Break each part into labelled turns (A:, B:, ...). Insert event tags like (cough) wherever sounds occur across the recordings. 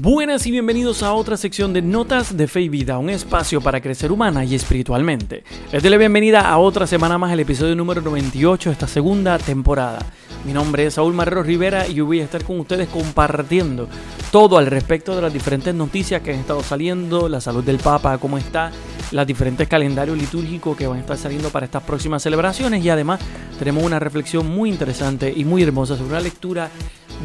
A: Buenas y bienvenidos a otra sección de Notas de Fe y Vida, un espacio para crecer humana y espiritualmente. Les doy la bienvenida a otra semana más, el episodio número 98 de esta segunda temporada. Mi nombre es Saúl Marrero Rivera y voy a estar con ustedes compartiendo todo al respecto de las diferentes noticias que han estado saliendo, la salud del Papa, cómo está, los diferentes calendarios litúrgicos que van a estar saliendo para estas próximas celebraciones y además tenemos una reflexión muy interesante y muy hermosa sobre una lectura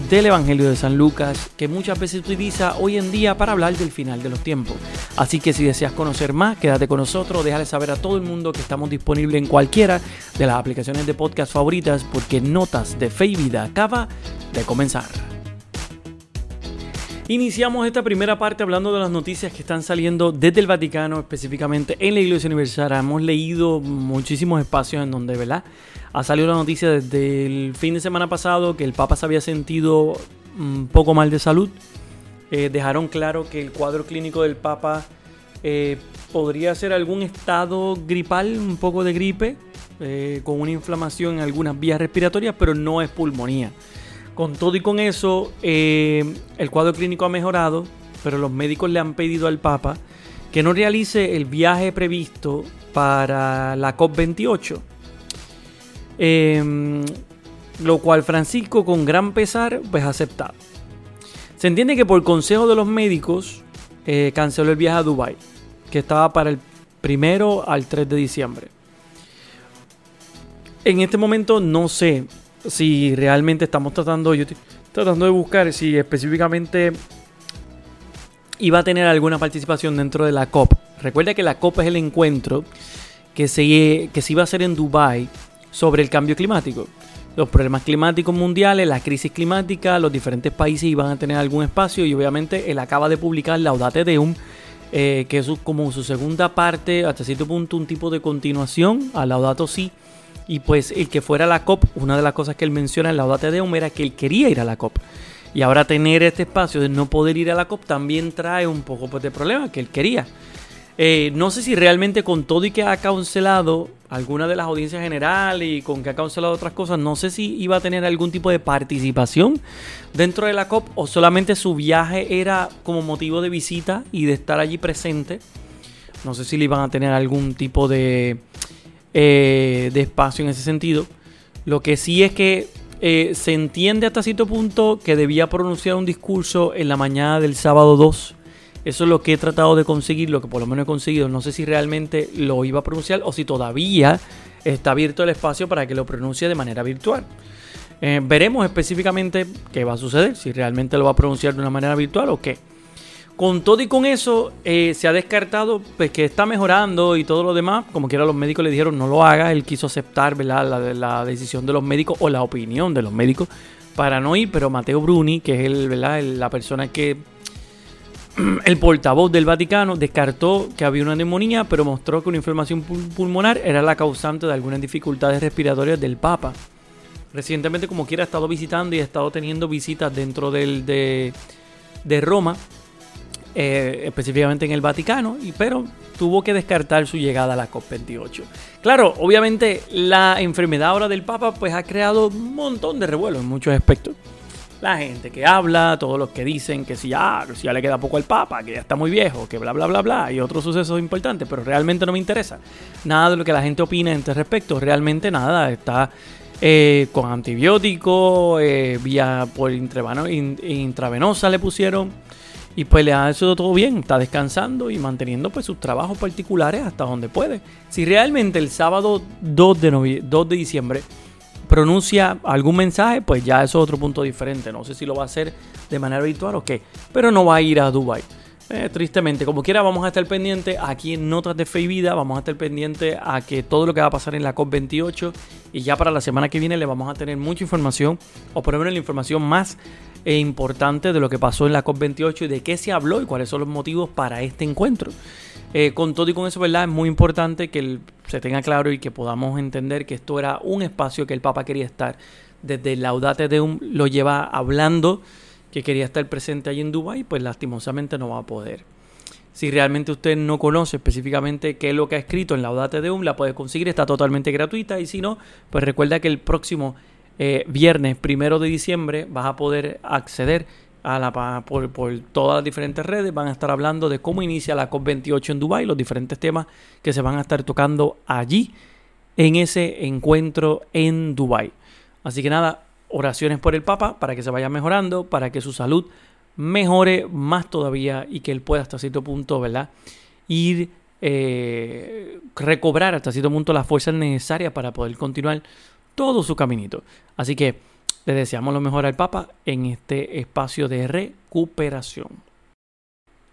A: del Evangelio de San Lucas que muchas veces utiliza hoy en día para hablar del final de los tiempos. Así que si deseas conocer más, quédate con nosotros, déjale saber a todo el mundo que estamos disponibles en cualquiera de las aplicaciones de podcast favoritas porque Notas de Fe y Vida acaba de comenzar. Iniciamos esta primera parte hablando de las noticias que están saliendo desde el Vaticano, específicamente en la Iglesia Universal. Hemos leído muchísimos espacios en donde, ¿verdad? Ha salido la noticia desde el fin de semana pasado que el Papa se había sentido un poco mal de salud. Eh, dejaron claro que el cuadro clínico del Papa eh, podría ser algún estado gripal, un poco de gripe, eh, con una inflamación en algunas vías respiratorias, pero no es pulmonía. Con todo y con eso, eh, el cuadro clínico ha mejorado, pero los médicos le han pedido al Papa que no realice el viaje previsto para la COP28. Em, lo cual Francisco con gran pesar pues ha aceptado. Se entiende que por consejo de los médicos eh, canceló el viaje a Dubai, que estaba para el primero al 3 de diciembre. En este momento no sé si realmente estamos tratando, yo estoy tratando de buscar si específicamente iba a tener alguna participación dentro de la COP. Recuerda que la COP es el encuentro que se, que iba a hacer en Dubai sobre el cambio climático. Los problemas climáticos mundiales, la crisis climática, los diferentes países iban a tener algún espacio y obviamente él acaba de publicar Laudate Deum, eh, que es como su segunda parte, hasta cierto punto un tipo de continuación a Laudato Si, y pues el que fuera a la COP, una de las cosas que él menciona en la Laudate Deum era que él quería ir a la COP. Y ahora tener este espacio de no poder ir a la COP también trae un poco pues, de problema que él quería. Eh, no sé si realmente con todo y que ha cancelado algunas de las audiencias generales y con que ha cancelado otras cosas, no sé si iba a tener algún tipo de participación dentro de la COP o solamente su viaje era como motivo de visita y de estar allí presente. No sé si le iban a tener algún tipo de eh, de espacio en ese sentido. Lo que sí es que eh, se entiende hasta cierto punto que debía pronunciar un discurso en la mañana del sábado 2. Eso es lo que he tratado de conseguir, lo que por lo menos he conseguido. No sé si realmente lo iba a pronunciar o si todavía está abierto el espacio para que lo pronuncie de manera virtual. Eh, veremos específicamente qué va a suceder, si realmente lo va a pronunciar de una manera virtual o qué. Con todo y con eso, eh, se ha descartado pues, que está mejorando y todo lo demás. Como quiera, los médicos le dijeron no lo haga. Él quiso aceptar La, la, decisión de los médicos o la opinión de los médicos para no ir. Pero Mateo Bruni, que es la persona que. (clears throat) El portavoz del Vaticano descartó que había una neumonía, pero mostró que una inflamación pulmonar era la causante de algunas dificultades respiratorias del Papa. Recientemente, como quiera, ha estado visitando y ha estado teniendo visitas dentro de Roma eh, específicamente en el Vaticano, y, pero tuvo que descartar su llegada a la COP28. Claro, obviamente la enfermedad ahora del Papa pues ha creado un montón de revuelo en muchos aspectos. La gente que habla, todos los que dicen que si ya, si ya le queda poco al Papa, que ya está muy viejo, que bla bla bla bla, y otros sucesos importantes, pero realmente no me interesa. Nada de lo que la gente opina en este respecto, realmente nada, está eh, con antibióticos, eh, vía por intravenosa le pusieron y pues le ha hecho todo bien, está descansando y manteniendo pues sus trabajos particulares hasta donde puede. Si realmente el sábado 2 de, 2 de diciembre pronuncia algún mensaje, pues ya eso es otro punto diferente. No sé si lo va a hacer de manera virtual o qué, pero no va a ir a Dubai. Eh, tristemente, como quiera, vamos a estar pendientes aquí en Notas de Fe y Vida. Vamos a estar pendientes a que todo lo que va a pasar en la COP28 y ya para la semana que viene le vamos a tener mucha información, o por lo menos la información más e importante de lo que pasó en la COP28 y de qué se habló y cuáles son los motivos para este encuentro. Eh, con todo y con eso, ¿verdad? Es muy importante que se tenga claro y que podamos entender que esto era un espacio que el Papa quería estar. Desde Laudate Deum lo lleva hablando que quería estar presente allí en Dubái, pues lastimosamente no va a poder. Si realmente usted no conoce específicamente qué es lo que ha escrito en Laudate Deum, la puede conseguir, está totalmente gratuita y si no, pues recuerda que el próximo eh, viernes primero de diciembre vas a poder acceder a la, por, por, todas las diferentes redes. Van a estar hablando de cómo inicia la COP28 en Dubái, los diferentes temas que se van a estar tocando allí en ese encuentro en Dubái. Así que nada, oraciones por el Papa para que se vaya mejorando, para que su salud mejore más todavía y que él pueda hasta cierto punto, ¿verdad? Ir eh, recobrar hasta cierto punto las fuerzas necesarias para poder continuar todo su caminito. Así que le deseamos lo mejor al Papa en este espacio de recuperación.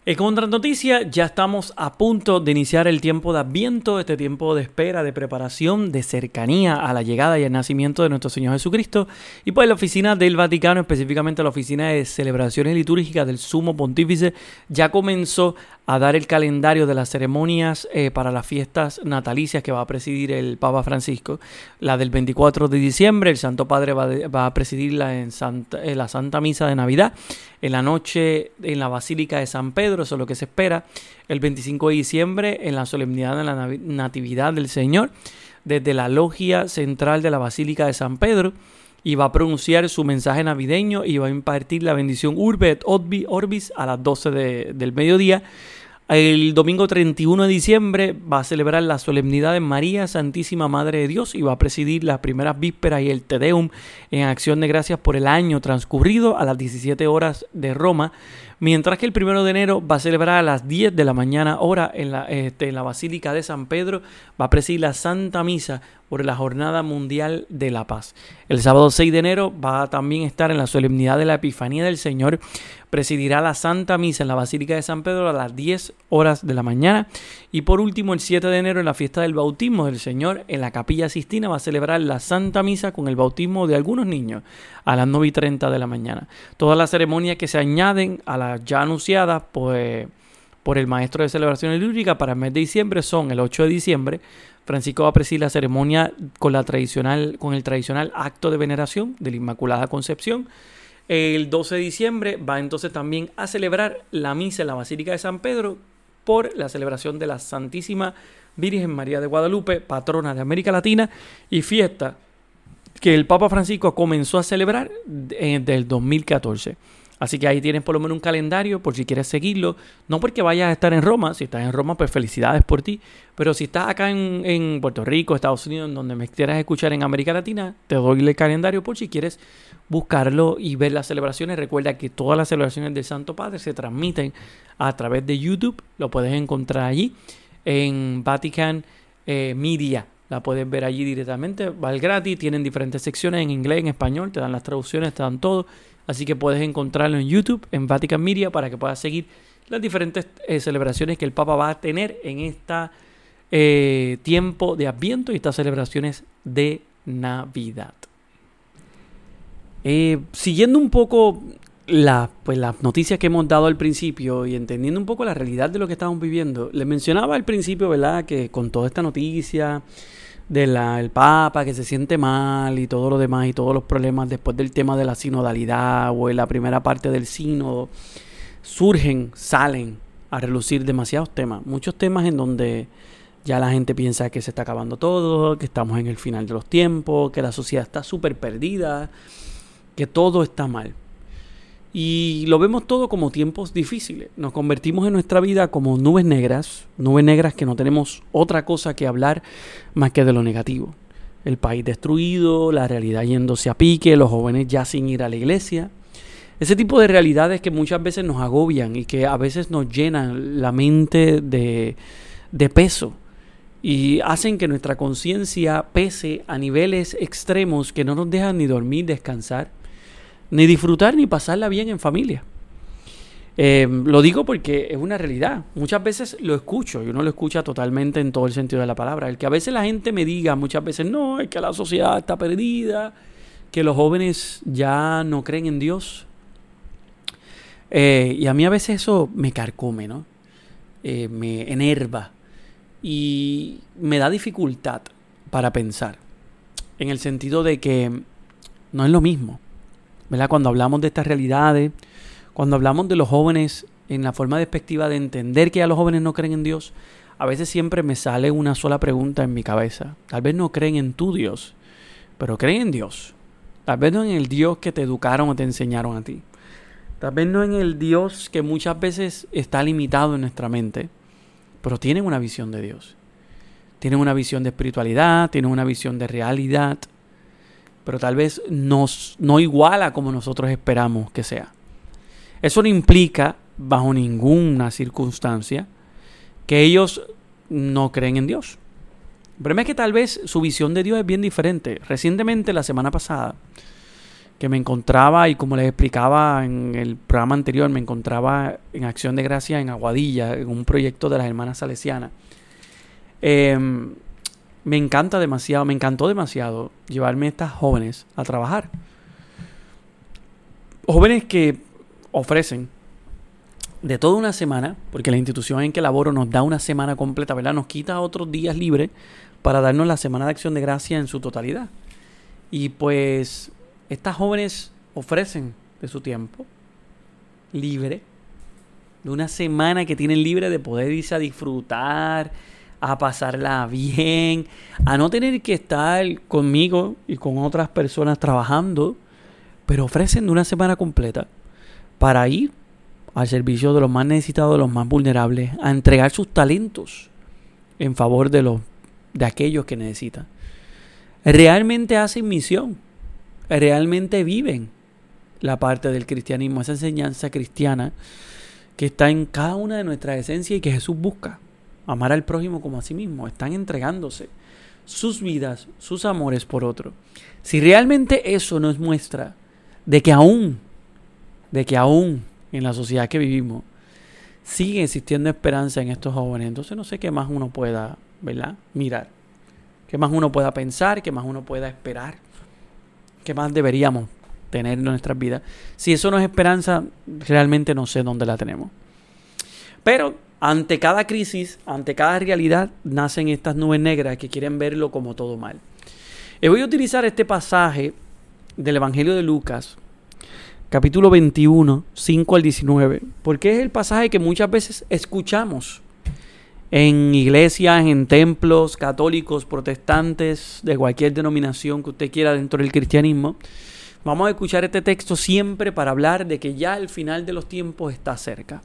A: En otra noticia, ya estamos a punto de iniciar el tiempo de Adviento, este tiempo de espera, de preparación, de cercanía a la llegada y el nacimiento de nuestro Señor Jesucristo. Y pues la oficina del Vaticano, específicamente la oficina de celebraciones litúrgicas del Sumo Pontífice, ya comenzó a dar el calendario de las ceremonias eh, para las fiestas natalicias que va a presidir el Papa Francisco. La del 24 de diciembre, el Santo Padre va, a presidirla en la Santa Misa de Navidad, en la noche en la Basílica de San Pedro, eso es lo que se espera. El 25 de diciembre, en la solemnidad de la Natividad del Señor, desde la logia central de la Basílica de San Pedro y va a pronunciar su mensaje navideño y va a impartir la bendición Urbe et Orbis a las 12 del mediodía. El domingo 31 de diciembre va a celebrar la solemnidad de María Santísima Madre de Dios y va a presidir las primeras vísperas y el Te Deum en acción de gracias por el año transcurrido a las 17 horas de Roma, mientras que el primero de enero va a celebrar a las 10 de la mañana hora en la, este, en la Basílica de San Pedro, va a presidir la Santa Misa por la Jornada Mundial de la Paz. El sábado 6 de enero va a también estar en la solemnidad de la Epifanía del Señor presidirá la Santa Misa en la Basílica de San Pedro a las 10 horas de la mañana. Y por último, el 7 de enero, en la fiesta del bautismo del Señor, en la Capilla Sistina va a celebrar la Santa Misa con el bautismo de algunos niños a las 9 y 30 de la mañana. Todas las ceremonias que se añaden a ya anunciadas, pues por el maestro de celebración litúrgica para el mes de diciembre son el 8 de diciembre. Francisco va a presidir la ceremonia con, la tradicional, con el tradicional acto de veneración de la Inmaculada Concepción. El 12 de diciembre va entonces también a celebrar la misa en la Basílica de San Pedro por la celebración de la Santísima Virgen María de Guadalupe, patrona de América Latina y fiesta que el Papa Francisco comenzó a celebrar desde el 2014. Así que ahí tienes por lo menos un calendario por si quieres seguirlo. No porque vayas a estar en Roma, si estás en Roma, pues felicidades por ti. Pero si estás acá en, Puerto Rico, Estados Unidos, en donde me quieras escuchar en América Latina, te doy el calendario por si quieres buscarlo y ver las celebraciones. Recuerda que todas las celebraciones del Santo Padre se transmiten a través de YouTube. Lo puedes encontrar allí en Vatican eh, Media. La puedes ver allí directamente. Va gratis. Tienen diferentes secciones en inglés, en español. Te dan las traducciones, te dan todo. Así que puedes encontrarlo en YouTube, en Vatican Media, para que puedas seguir las diferentes eh, celebraciones que el Papa va a tener en este tiempo de Adviento y estas celebraciones de Navidad. Eh, siguiendo un poco pues, las noticias que hemos dado al principio y entendiendo un poco la realidad de lo que estamos viviendo, les mencionaba al principio, ¿verdad?, que con toda esta noticia del Papa que se siente mal y todo lo demás y todos los problemas después del tema de la sinodalidad o en la primera parte del sínodo, surgen, salen a relucir demasiados temas, muchos temas en donde ya la gente piensa que se está acabando todo, que estamos en el final de los tiempos, que la sociedad está súper perdida, que todo está mal. Y lo vemos todo como tiempos difíciles. Nos convertimos en nuestra vida como nubes negras, nubes negras que no tenemos otra cosa que hablar más que de lo negativo. El país destruido, la realidad yéndose a pique, los jóvenes ya sin ir a la iglesia. Ese tipo de realidades que muchas veces nos agobian y que a veces nos llenan la mente de, de peso y hacen que nuestra conciencia pese a niveles extremos que no nos dejan ni dormir, descansar ni disfrutar ni pasarla bien en familia. Eh, lo digo porque es una realidad. Muchas veces lo escucho y uno lo escucha totalmente en todo el sentido de la palabra. El que a veces la gente me diga, muchas veces, no, es que la sociedad está perdida, que los jóvenes ya no creen en Dios. Eh, y a mí a veces eso me carcome, ¿no? Eh, me enerva y me da dificultad para pensar. En el sentido de que no es lo mismo. Cuando hablamos de estas realidades, cuando hablamos de los jóvenes en la forma despectiva de entender que ya los jóvenes no creen en Dios, a veces siempre me sale una sola pregunta en mi cabeza. Tal vez no creen en tu Dios, pero creen en Dios. Tal vez no en el Dios que te educaron o te enseñaron a ti. Tal vez no en el Dios que muchas veces está limitado en nuestra mente, pero tienen una visión de Dios. Tienen una visión de espiritualidad, tienen una visión de realidad, pero tal vez nos, no iguala como nosotros esperamos que sea. Eso no implica, bajo ninguna circunstancia, que ellos no creen en Dios. El problema es que tal vez su visión de Dios es bien diferente. Recientemente, la semana pasada, que me encontraba, y como les explicaba en el programa anterior, me encontraba en Acción de Gracia en Aguadilla, en un proyecto de las hermanas salesianas. Em, me encanta demasiado, me encantó demasiado llevarme estas jóvenes a trabajar. Jóvenes que ofrecen de toda una semana, porque la institución en que laboro nos da una semana completa, ¿verdad? Nos quita otros días libres para darnos la semana de acción de gracia en su totalidad. Y pues estas jóvenes ofrecen de su tiempo libre, de una semana que tienen libre de poder irse a disfrutar, a pasarla bien, a no tener que estar conmigo y con otras personas trabajando, pero ofrecen una semana completa para ir al servicio de los más necesitados, de los más vulnerables, a entregar sus talentos en favor de los de aquellos que necesitan. Realmente hacen misión realmente viven la parte del cristianismo, esa enseñanza cristiana que está en cada una de nuestras esencias y que Jesús busca. Amar al prójimo como a sí mismo. Están entregándose sus vidas, sus amores por otro. Si realmente eso nos muestra de que aún, de que aún en la sociedad que vivimos, sigue existiendo esperanza en estos jóvenes, entonces no sé qué más uno pueda, ¿verdad? Mirar. Qué más uno pueda pensar, qué más uno pueda esperar. ¿Qué más deberíamos tener en nuestras vidas? Si eso no es esperanza, realmente no sé dónde la tenemos. Pero ante cada crisis, ante cada realidad, nacen estas nubes negras que quieren verlo como todo mal. Y voy a utilizar este pasaje del Evangelio de Lucas, capítulo 21, 5 al 19, porque es el pasaje que muchas veces escuchamos en iglesias, en templos católicos, protestantes, de cualquier denominación que usted quiera dentro del cristianismo, vamos a escuchar este texto siempre para hablar de que ya el final de los tiempos está cerca.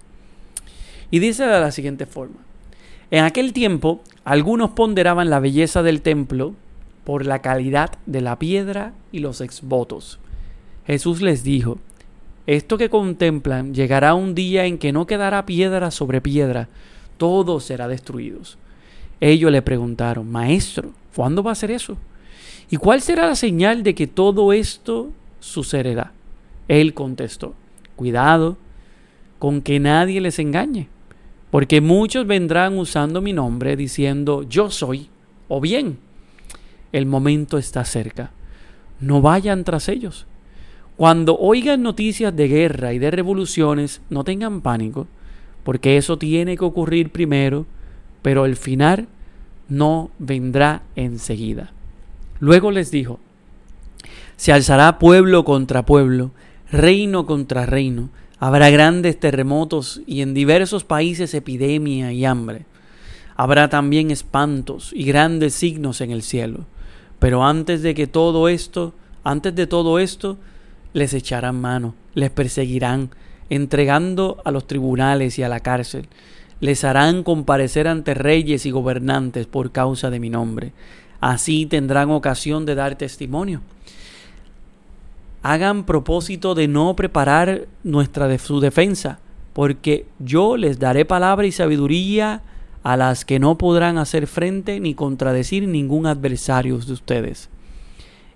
A: Y dice de la siguiente forma. En aquel tiempo, algunos ponderaban la belleza del templo por la calidad de la piedra y los exvotos. Jesús les dijo, esto que contemplan llegará un día en que no quedará piedra sobre piedra, todo será destruido. Ellos le preguntaron, Maestro, ¿cuándo va a ser eso? ¿Y cuál será la señal de que todo esto sucederá? Él contestó, cuidado con que nadie les engañe, porque muchos vendrán usando mi nombre diciendo, yo soy, o bien, el momento está cerca. No vayan tras ellos. Cuando oigan noticias de guerra y de revoluciones, no tengan pánico porque eso tiene que ocurrir primero, pero el final no vendrá enseguida. Luego les dijo, se alzará pueblo contra pueblo, reino contra reino, habrá grandes terremotos y en diversos países epidemia y hambre. Habrá también espantos y grandes signos en el cielo. Pero antes de que todo esto, antes de todo esto, les echarán mano, les perseguirán, entregando a los tribunales y a la cárcel. Les harán comparecer ante reyes y gobernantes por causa de mi nombre. Así tendrán ocasión de dar testimonio. Hagan propósito de no preparar nuestra de su defensa, porque yo les daré palabra y sabiduría a las que no podrán hacer frente ni contradecir ningún adversario de ustedes.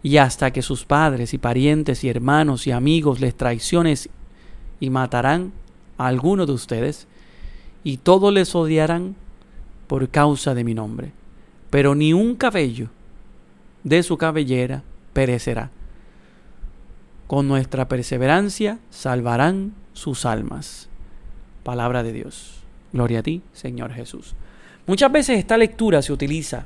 A: Y hasta que sus padres y parientes y hermanos y amigos les traiciones y matarán a alguno de ustedes, y todos les odiarán por causa de mi nombre. Pero ni un cabello de su cabellera perecerá. Con nuestra perseverancia salvarán sus almas. Palabra de Dios. Gloria a ti, Señor Jesús. Muchas veces esta lectura se utiliza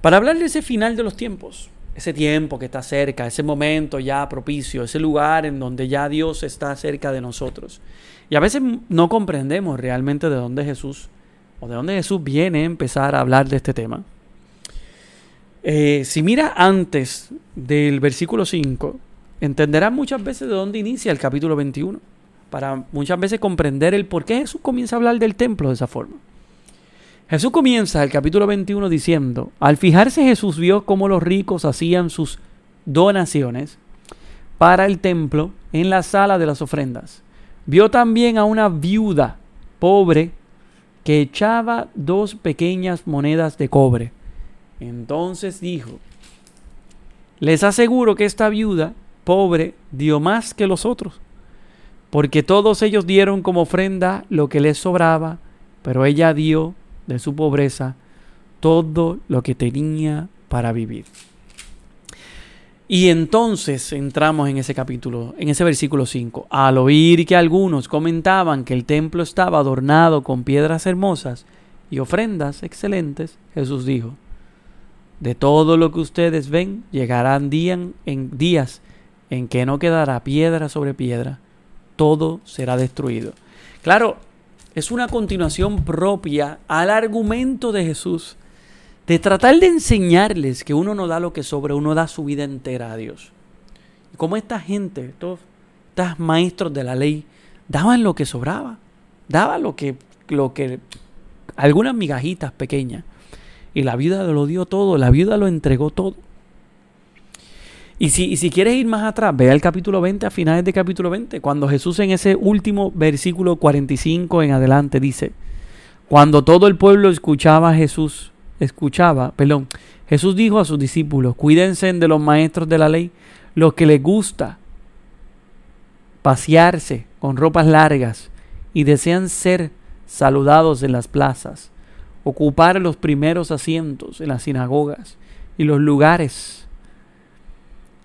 A: para hablar de ese final de los tiempos ese tiempo que está cerca, ese momento ya propicio, ese lugar en donde ya Dios está cerca de nosotros. Y a veces no comprendemos realmente de dónde Jesús o de dónde Jesús viene a empezar a hablar de este tema. Eh, si mira antes del versículo 5, entenderán muchas veces de dónde inicia el capítulo 21, para muchas veces comprender el por qué Jesús comienza a hablar del templo de esa forma. Jesús comienza el capítulo 21 diciendo, al fijarse Jesús vio cómo los ricos hacían sus donaciones para el templo en la sala de las ofrendas. Vio también a una viuda pobre que echaba dos pequeñas monedas de cobre. Entonces dijo, les aseguro que esta viuda pobre dio más que los otros, porque todos ellos dieron como ofrenda lo que les sobraba, pero ella dio de su pobreza todo lo que tenía para vivir. Y entonces entramos en ese capítulo, en ese versículo 5. Al oír que algunos comentaban que el templo estaba adornado con piedras hermosas y ofrendas excelentes, Jesús dijo, de todo lo que ustedes ven, llegarán en días en que no quedará piedra sobre piedra, todo será destruido. Claro, es una continuación propia al argumento de Jesús de tratar de enseñarles que uno no da lo que sobra, uno da su vida entera a Dios. Como esta gente, todos estos maestros de la ley, daban lo que sobraba, daban lo que, lo que, algunas migajitas pequeñas. Y la vida lo dio todo, la vida lo entregó todo. Y si, quieres ir más atrás, ve al capítulo 20, a finales del capítulo 20, cuando Jesús en ese último versículo 45 en adelante dice, cuando todo el pueblo escuchaba a Jesús, escuchaba, perdón, Jesús dijo a sus discípulos, cuídense de los maestros de la ley, los que les gusta pasearse con ropas largas y desean ser saludados en las plazas, ocupar los primeros asientos en las sinagogas y los lugares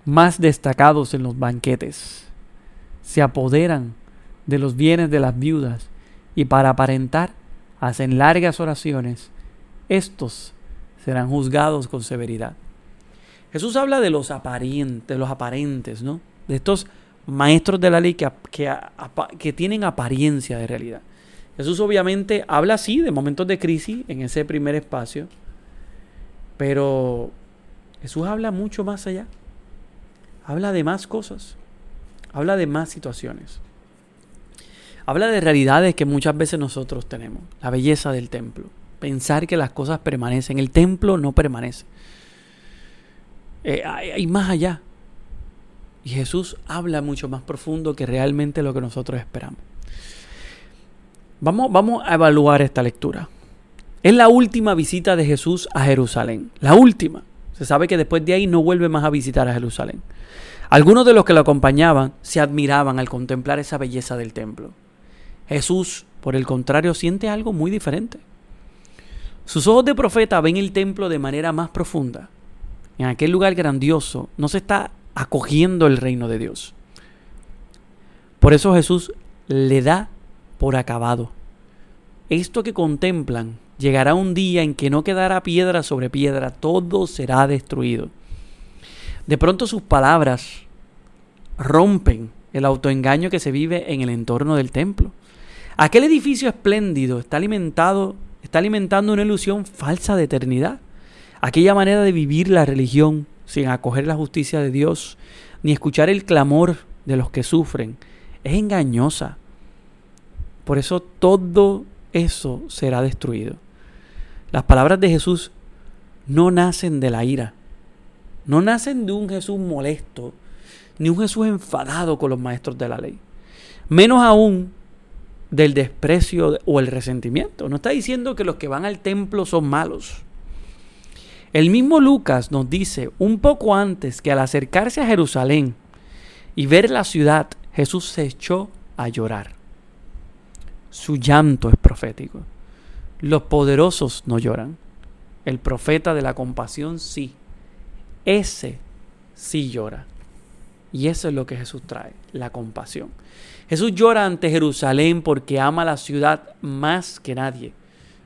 A: más destacados en los banquetes. Se apoderan de los bienes de las viudas y para aparentar hacen largas oraciones. Estos serán juzgados con severidad. Jesús habla de los aparentes, los aparentes, ¿no? De estos maestros de la ley que, que, que tienen apariencia de realidad. Jesús obviamente habla así de momentos de crisis en ese primer espacio, pero Jesús habla mucho más allá habla de más cosas, habla de más situaciones. Habla de realidades que muchas veces nosotros tenemos. La belleza del templo. Pensar que las cosas permanecen. El templo no permanece. Eh, hay, más allá. Y Jesús habla mucho más profundo que realmente lo que nosotros esperamos. Vamos, vamos a evaluar esta lectura. Es la última visita de Jesús a Jerusalén. La última. Se sabe que después de ahí no vuelve más a visitar a Jerusalén. Algunos de los que lo acompañaban se admiraban al contemplar esa belleza del templo. Jesús, por el contrario, siente algo muy diferente. Sus ojos de profeta ven el templo de manera más profunda. En aquel lugar grandioso no se está acogiendo el reino de Dios. Por eso Jesús le da por acabado. Esto que contemplan llegará un día en que no quedará piedra sobre piedra, todo será destruido. De pronto sus palabras rompen el autoengaño que se vive en el entorno del templo. Aquel edificio espléndido está alimentado, está alimentando una ilusión falsa de eternidad. Aquella manera de vivir la religión sin acoger la justicia de Dios, ni escuchar el clamor de los que sufren, es engañosa. Por eso todo eso será destruido. Las palabras de Jesús no nacen de la ira, no nacen de un Jesús molesto, ni un Jesús enfadado con los maestros de la ley. Menos aún del desprecio o el resentimiento. No está diciendo que los que van al templo son malos. El mismo Lucas nos dice un poco antes que al acercarse a Jerusalén y ver la ciudad, Jesús se echó a llorar. Su llanto es profético. Los poderosos no lloran. El profeta de la compasión sí ese sí llora. Y eso es lo que Jesús trae, la compasión. Jesús llora ante Jerusalén porque ama la ciudad más que nadie.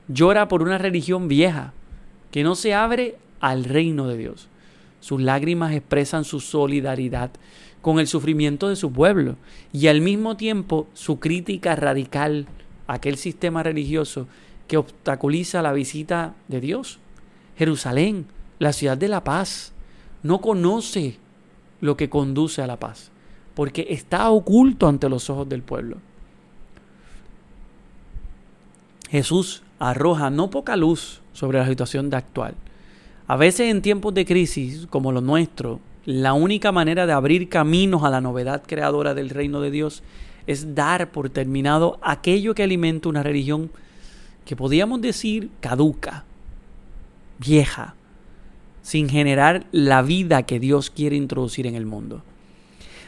A: Llora por una religión vieja que no se abre al reino de Dios. Sus lágrimas expresan su solidaridad con el sufrimiento de su pueblo y al mismo tiempo su crítica radical a aquel sistema religioso que obstaculiza la visita de Dios. Jerusalén, la ciudad de la paz, no conoce lo que conduce a la paz, porque está oculto ante los ojos del pueblo. Jesús arroja no poca luz sobre la situación de actual. A veces en tiempos de crisis como los nuestros, la única manera de abrir caminos a la novedad creadora del reino de Dios es dar por terminado aquello que alimenta una religión que podríamos decir caduca, vieja, sin generar la vida que Dios quiere introducir en el mundo.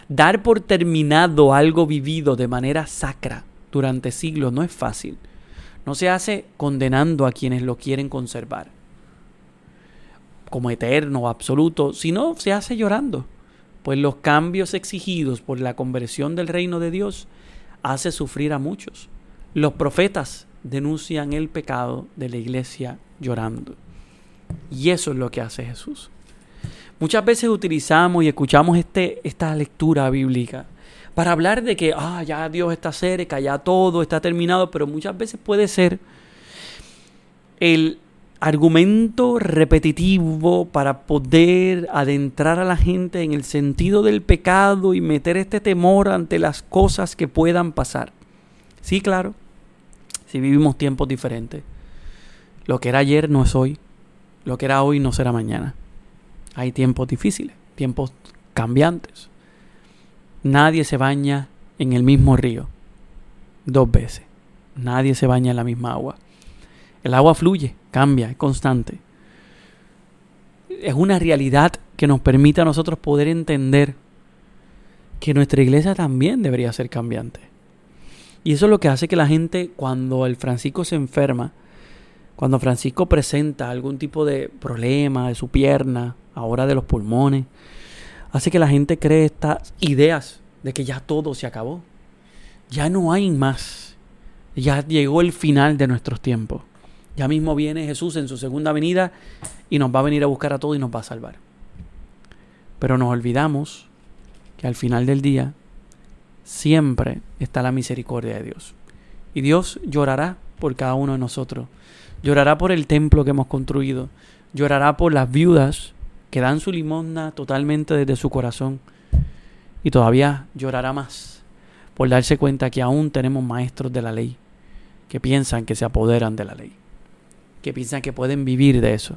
A: Dar por terminado algo vivido de manera sacra durante siglos no es fácil. No se hace condenando a quienes lo quieren conservar como eterno absoluto, sino se hace llorando, pues los cambios exigidos por la conversión del reino de Dios hace sufrir a muchos. Los profetas denuncian el pecado de la iglesia llorando. Y eso es lo que hace Jesús. Muchas veces utilizamos y escuchamos este, esta lectura bíblica para hablar de que ah, ya Dios está cerca, ya todo está terminado, pero muchas veces puede ser el argumento repetitivo para poder adentrar a la gente en el sentido del pecado y meter este temor ante las cosas que puedan pasar. Sí, claro, si vivimos tiempos diferentes. Lo que era ayer no es hoy, lo que era hoy no será mañana. Hay tiempos difíciles, tiempos cambiantes. Nadie se baña en el mismo río dos veces. Nadie se baña en la misma agua. El agua fluye, cambia, es constante. Es una realidad que nos permite a nosotros poder entender que nuestra iglesia también debería ser cambiante. Y eso es lo que hace que la gente, cuando el Francisco se enferma, cuando Francisco presenta algún tipo de problema de su pierna, ahora de los pulmones, hace que la gente cree estas ideas de que ya todo se acabó. Ya no hay más. Ya llegó el final de nuestros tiempos. Ya mismo viene Jesús en su segunda venida y nos va a venir a buscar a todos y nos va a salvar. Pero nos olvidamos que al final del día siempre está la misericordia de Dios. Y Dios llorará por cada uno de nosotros. Llorará por el templo que hemos construido. Llorará por las viudas que dan su limosna totalmente desde su corazón. Y todavía llorará más por darse cuenta que aún tenemos maestros de la ley que piensan que se apoderan de la ley que piensan que pueden vivir de eso,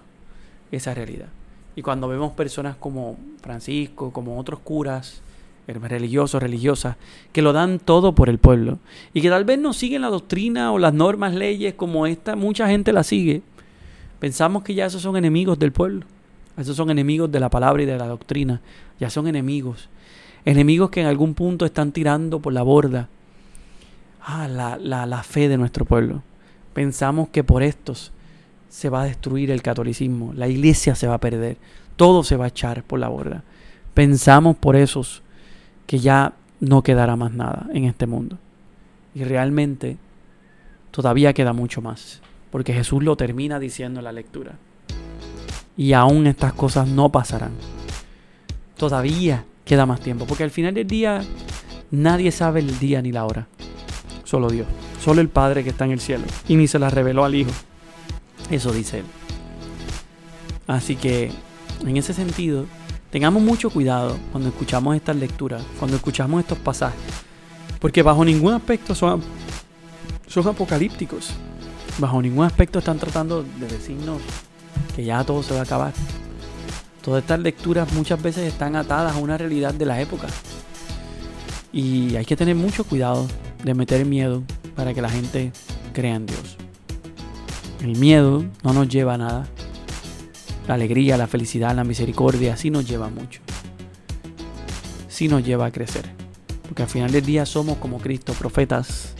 A: esa realidad. Y cuando vemos personas como Francisco, como otros curas, religiosos, religiosas, que lo dan todo por el pueblo. Y que tal vez no siguen la doctrina o las normas, leyes como esta, mucha gente la sigue, pensamos que ya esos son enemigos del pueblo, esos son enemigos de la palabra y de la doctrina, ya son enemigos, enemigos que en algún punto están tirando por la borda. Ah, la, la, la fe de nuestro pueblo. Pensamos que por estos se va a destruir el catolicismo, la iglesia se va a perder, todo se va a echar por la borda. Pensamos por esos que ya no quedará más nada en este mundo. Y realmente todavía queda mucho más, porque Jesús lo termina diciendo en la lectura. Y aún estas cosas no pasarán. Todavía queda más tiempo, porque al final del día nadie sabe el día ni la hora. Solo Dios, solo el Padre que está en el cielo. Y ni se la reveló al Hijo. Eso dice él. Así que, en ese sentido, tengamos mucho cuidado cuando escuchamos estas lecturas, cuando escuchamos estos pasajes, porque bajo ningún aspecto son, apocalípticos. Bajo ningún aspecto están tratando de decirnos que ya todo se va a acabar. Todas estas lecturas muchas veces están atadas a una realidad de la época. Y hay que tener mucho cuidado de meter miedo para que la gente crea en Dios. El miedo no nos lleva a nada. La alegría, la felicidad, la misericordia sí nos lleva mucho. Sí nos lleva a crecer. Porque al final del día somos como Cristo, profetas,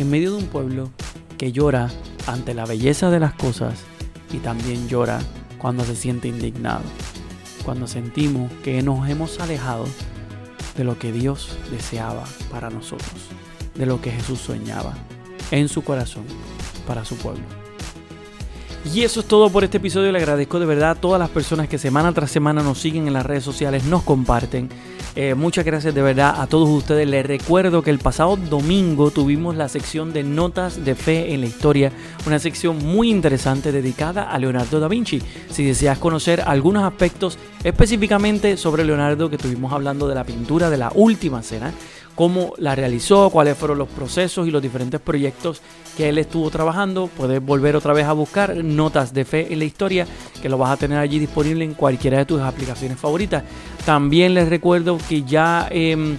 A: en medio de un pueblo que llora ante la belleza de las cosas y también llora cuando se siente indignado. Cuando sentimos que nos hemos alejado de lo que Dios deseaba para nosotros, de lo que Jesús soñaba en su corazón para su pueblo. Y eso es todo por este episodio. Le agradezco de verdad a todas las personas que semana tras semana nos siguen en las redes sociales, nos comparten. Eh, muchas gracias de verdad a todos ustedes. Les recuerdo que el pasado domingo tuvimos la sección de notas de fe en la historia, una sección muy interesante dedicada a Leonardo da Vinci. Si deseas conocer algunos aspectos específicamente sobre Leonardo, que estuvimos hablando de la pintura de la última cena, cómo la realizó, cuáles fueron los procesos y los diferentes proyectos que él estuvo trabajando. Puedes volver otra vez a buscar notas de fe en la historia, que lo vas a tener allí disponible en cualquiera de tus aplicaciones favoritas. También les recuerdo que ya... Eh,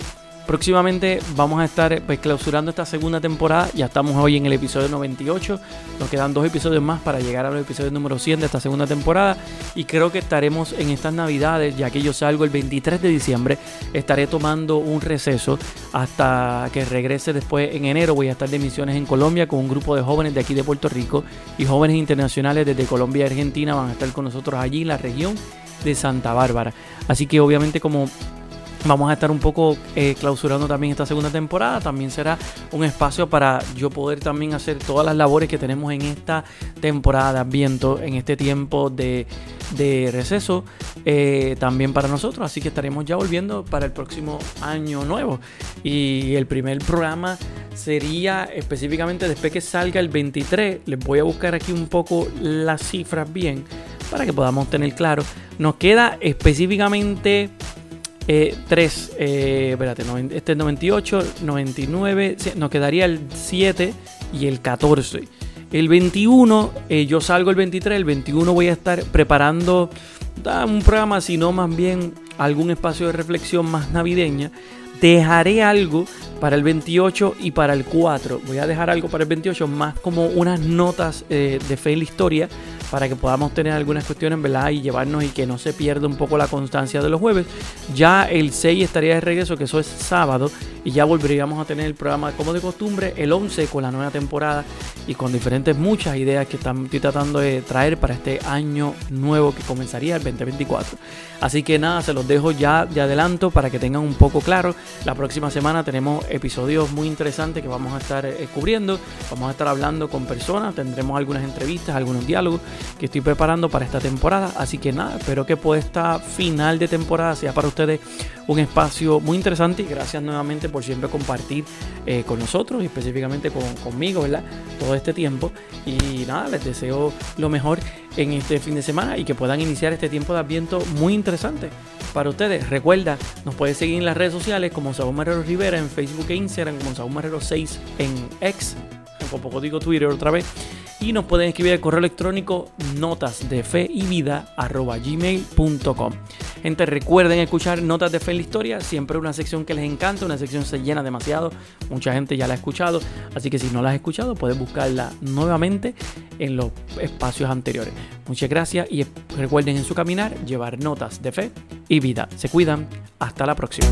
A: Próximamente vamos a estar pues, clausurando esta segunda temporada. Ya estamos hoy en el episodio 98. Nos quedan dos episodios más para llegar a los episodios número 100 de esta segunda temporada. Y creo que estaremos en estas navidades, ya que yo salgo el 23 de diciembre, estaré tomando un receso hasta que regrese después en enero. Voy a estar de misiones en Colombia con un grupo de jóvenes de aquí de Puerto Rico y jóvenes internacionales desde Colombia y Argentina van a estar con nosotros allí en la región de Santa Bárbara. Así que obviamente como Vamos a estar un poco eh, clausurando también esta segunda temporada. También será un espacio para yo poder también hacer todas las labores que tenemos en esta temporada de Adviento, en este tiempo de, receso, eh, también para nosotros. Así que estaremos ya volviendo para el próximo año nuevo. Y el primer programa sería específicamente después que salga el 23. Les voy a buscar aquí un poco las cifras bien para que podamos tener claro. Nos queda específicamente eh, 3, eh, espérate, este es 98, 99, nos quedaría el 7 y el 14. El 21, eh, yo salgo el 23, el 21 voy a estar preparando un programa, sino más bien algún espacio de reflexión más navideña. Dejaré algo para el 28 y para el 4. Voy a dejar algo para el 28, más como unas notas eh, de fe en la historia para que podamos tener algunas cuestiones, ¿verdad? Y llevarnos y que no se pierda un poco la constancia de los jueves. Ya el 6 estaría de regreso, que eso es sábado, y ya volveríamos a tener el programa como de costumbre, el 11 con la nueva temporada y con diferentes muchas ideas que estoy tratando de traer para este año nuevo que comenzaría el 2024. Así que nada, se los dejo ya de adelanto para que tengan un poco claro. La próxima semana tenemos episodios muy interesantes que vamos a estar eh, cubriendo. Vamos a estar hablando con personas, tendremos algunas entrevistas, algunos diálogos que estoy preparando para esta temporada. Así que nada, espero que por esta final de temporada sea para ustedes un espacio muy interesante y gracias nuevamente por siempre compartir eh, con nosotros y específicamente con, conmigo, ¿verdad? Todo este tiempo. Y nada, les deseo lo mejor en este fin de semana y que puedan iniciar este tiempo de adviento muy interesante para ustedes. Recuerda, nos puedes seguir en las redes sociales como Saúl Marrero Rivera en Facebook e Instagram, como Saúl Marrero 6 en X, un poco digo Twitter otra vez y nos pueden escribir el correo electrónico notas de fe y vida. Gente, recuerden escuchar Notas de Fe en la Historia, siempre una sección que les encanta, una sección se llena demasiado, mucha gente ya la ha escuchado, así que si no la has escuchado puedes buscarla nuevamente en los espacios anteriores. Muchas gracias y recuerden en su caminar llevar notas de fe y vida. Se cuidan, hasta la próxima.